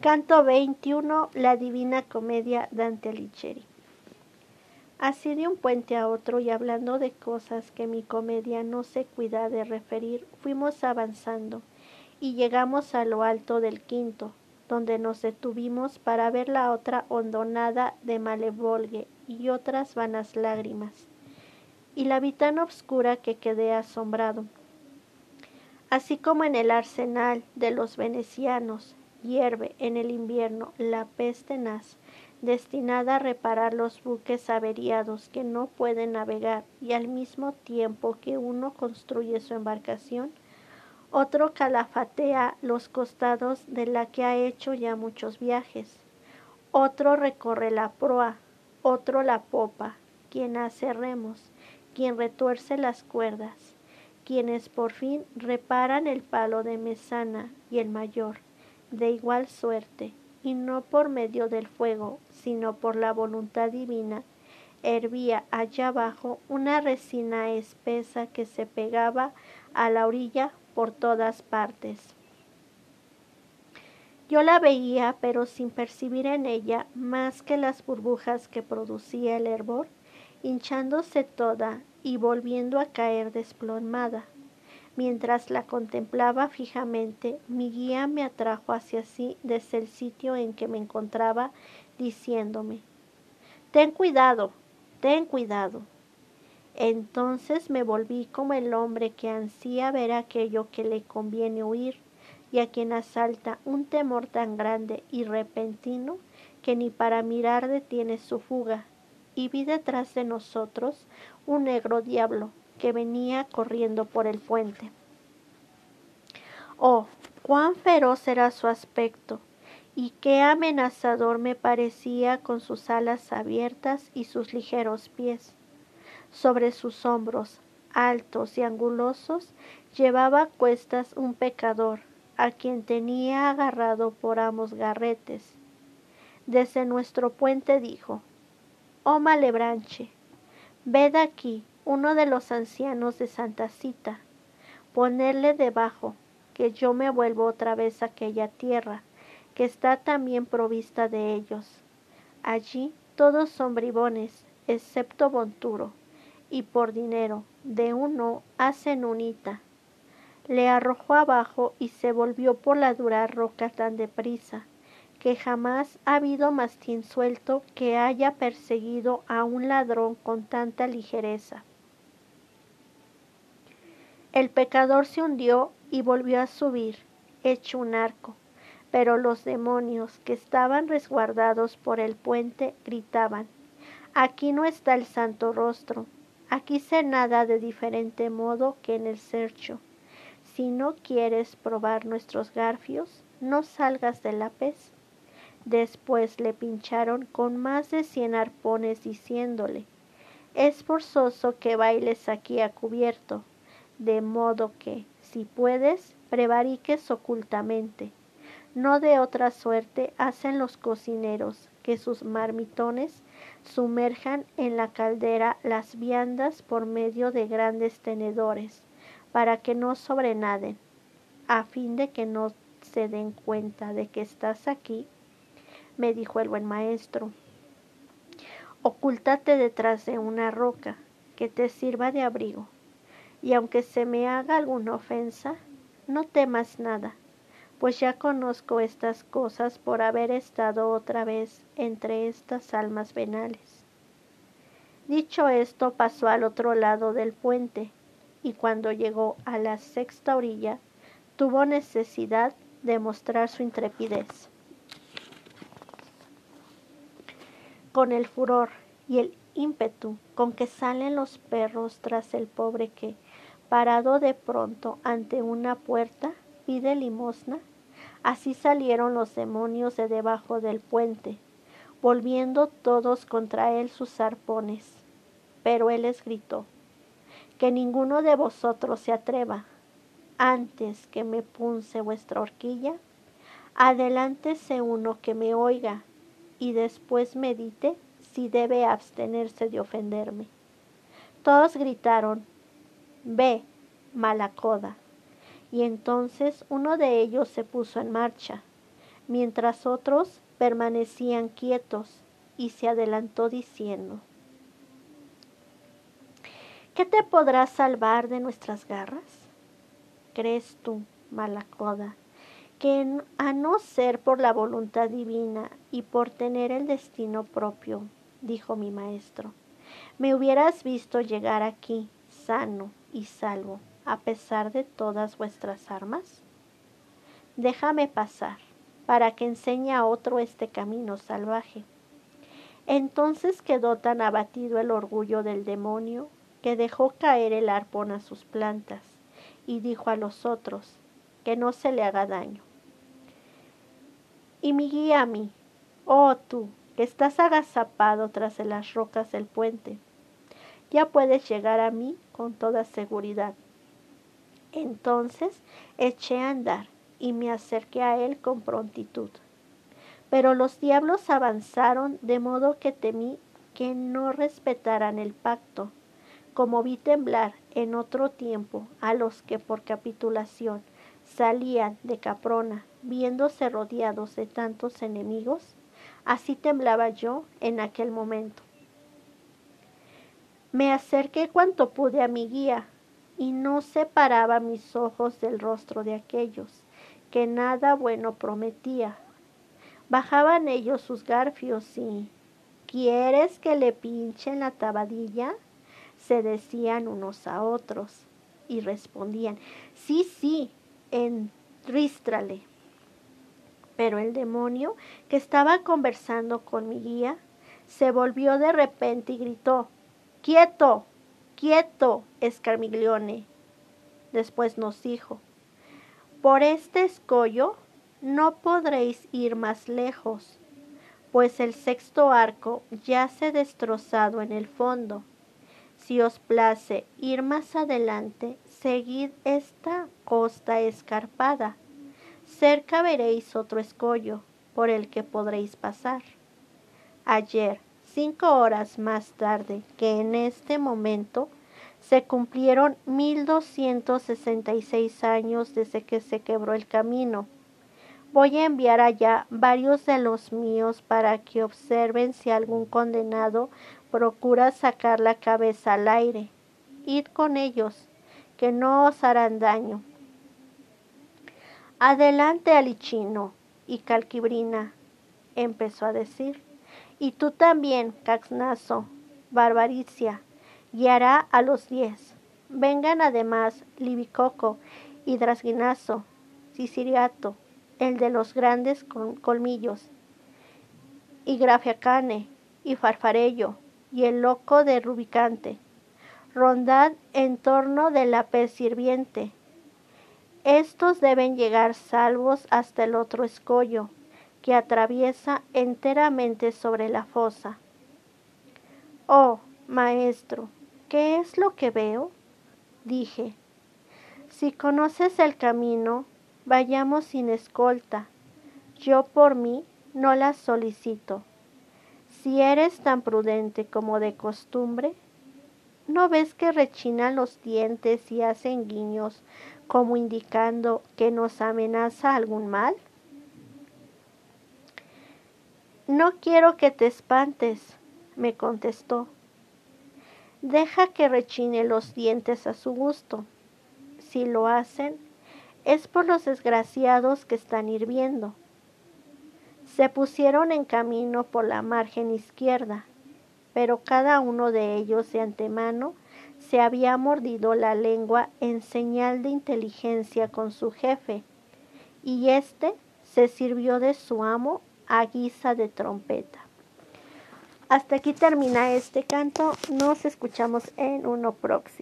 Canto 21, la Divina Comedia Dante Alighieri. Así de un puente a otro y hablando de cosas que mi comedia no se cuida de referir, fuimos avanzando y llegamos a lo alto del quinto, donde nos detuvimos para ver la otra hondonada de Malevolgue y otras vanas lágrimas, y la vitana obscura que quedé asombrado. Así como en el arsenal de los venecianos, hierve en el invierno la peste tenaz, destinada a reparar los buques averiados que no pueden navegar y al mismo tiempo que uno construye su embarcación, otro calafatea los costados de la que ha hecho ya muchos viajes, otro recorre la proa, otro la popa, quien hace remos, quien retuerce las cuerdas, quienes por fin reparan el palo de mesana y el mayor, de igual suerte, y no por medio del fuego, sino por la voluntad divina, hervía allá abajo una resina espesa que se pegaba a la orilla por todas partes. Yo la veía, pero sin percibir en ella más que las burbujas que producía el hervor, hinchándose toda y volviendo a caer desplomada. Mientras la contemplaba fijamente, mi guía me atrajo hacia sí desde el sitio en que me encontraba, diciéndome, Ten cuidado, ten cuidado. Entonces me volví como el hombre que ansía ver aquello que le conviene huir y a quien asalta un temor tan grande y repentino que ni para mirar detiene su fuga, y vi detrás de nosotros un negro diablo que venía corriendo por el puente. Oh, cuán feroz era su aspecto, y qué amenazador me parecía con sus alas abiertas y sus ligeros pies. Sobre sus hombros, altos y angulosos, llevaba a cuestas un pecador, a quien tenía agarrado por ambos garretes. Desde nuestro puente dijo, Oh malebranche, ved aquí uno de los ancianos de Santa Cita, ponerle debajo, que yo me vuelvo otra vez a aquella tierra, que está también provista de ellos. Allí todos son bribones, excepto Bonturo, y por dinero de uno hacen unita. Le arrojó abajo y se volvió por la dura roca tan deprisa, que jamás ha habido mastín suelto que haya perseguido a un ladrón con tanta ligereza. El pecador se hundió y volvió a subir, hecho un arco, pero los demonios que estaban resguardados por el puente gritaban, aquí no está el santo rostro, aquí se nada de diferente modo que en el cercho. Si no quieres probar nuestros garfios, no salgas de la pez. Después le pincharon con más de cien arpones diciéndole, es forzoso que bailes aquí a cubierto, de modo que, si puedes, prevariques ocultamente. No de otra suerte hacen los cocineros que sus marmitones sumerjan en la caldera las viandas por medio de grandes tenedores, para que no sobrenaden, a fin de que no se den cuenta de que estás aquí, me dijo el buen maestro. Ocúltate detrás de una roca que te sirva de abrigo y aunque se me haga alguna ofensa, no temas nada, pues ya conozco estas cosas por haber estado otra vez entre estas almas venales. Dicho esto, pasó al otro lado del puente, y cuando llegó a la sexta orilla, tuvo necesidad de mostrar su intrepidez. Con el furor y el ímpetu con que salen los perros tras el pobre que, parado de pronto ante una puerta, pide limosna. Así salieron los demonios de debajo del puente, volviendo todos contra él sus arpones. Pero él les gritó, que ninguno de vosotros se atreva, antes que me punce vuestra horquilla, adelántese uno que me oiga y después medite si debe abstenerse de ofenderme. Todos gritaron, Ve, mala coda. Y entonces uno de ellos se puso en marcha. mientras otros permanecían quietos, y se adelantó diciendo, ¿Qué te podrá salvar de nuestras garras? ¿Crees tú, Malacoda, que a no ser por la voluntad divina y por tener el destino propio, dijo mi maestro, me hubieras visto llegar aquí sano y salvo, a pesar de todas vuestras armas? Déjame pasar, para que enseñe a otro este camino salvaje. Entonces quedó tan abatido el orgullo del demonio que dejó caer el arpón a sus plantas y dijo a los otros que no se le haga daño. Y mi guía a mí, oh tú, estás agazapado tras de las rocas del puente, ya puedes llegar a mí con toda seguridad. Entonces eché a andar y me acerqué a él con prontitud. Pero los diablos avanzaron de modo que temí que no respetaran el pacto como vi temblar en otro tiempo a los que por capitulación salían de Caprona, viéndose rodeados de tantos enemigos, así temblaba yo en aquel momento. Me acerqué cuanto pude a mi guía, y no separaba mis ojos del rostro de aquellos, que nada bueno prometía. Bajaban ellos sus garfios y ¿Quieres que le pinchen la tabadilla? se decían unos a otros y respondían, sí, sí, entrístrale. Pero el demonio, que estaba conversando con mi guía, se volvió de repente y gritó, quieto, quieto, Escarmiglione. Después nos dijo, por este escollo no podréis ir más lejos, pues el sexto arco yace destrozado en el fondo si os place ir más adelante, seguid esta costa escarpada. Cerca veréis otro escollo por el que podréis pasar. Ayer, cinco horas más tarde que en este momento, se cumplieron 1266 años desde que se quebró el camino. Voy a enviar allá varios de los míos para que observen si algún condenado procura sacar la cabeza al aire. Id con ellos, que no os harán daño. Adelante, Alichino y Calquibrina, empezó a decir. Y tú también, Caxnazo, Barbaricia, guiará a los diez. Vengan además Libicoco y Drasguinazo, Siciliato, el de los grandes colmillos, y Grafiacane y Farfarello, y el loco de Rubicante. Rondad en torno de la pez sirviente. Estos deben llegar salvos hasta el otro escollo, que atraviesa enteramente sobre la fosa. Oh, maestro, ¿qué es lo que veo? dije. Si conoces el camino, vayamos sin escolta. Yo por mí no la solicito. Si eres tan prudente como de costumbre, ¿no ves que rechinan los dientes y hacen guiños como indicando que nos amenaza algún mal? No quiero que te espantes, me contestó. Deja que rechine los dientes a su gusto. Si lo hacen, es por los desgraciados que están hirviendo se pusieron en camino por la margen izquierda, pero cada uno de ellos de antemano se había mordido la lengua en señal de inteligencia con su jefe, y éste se sirvió de su amo a guisa de trompeta. Hasta aquí termina este canto, nos escuchamos en uno próximo.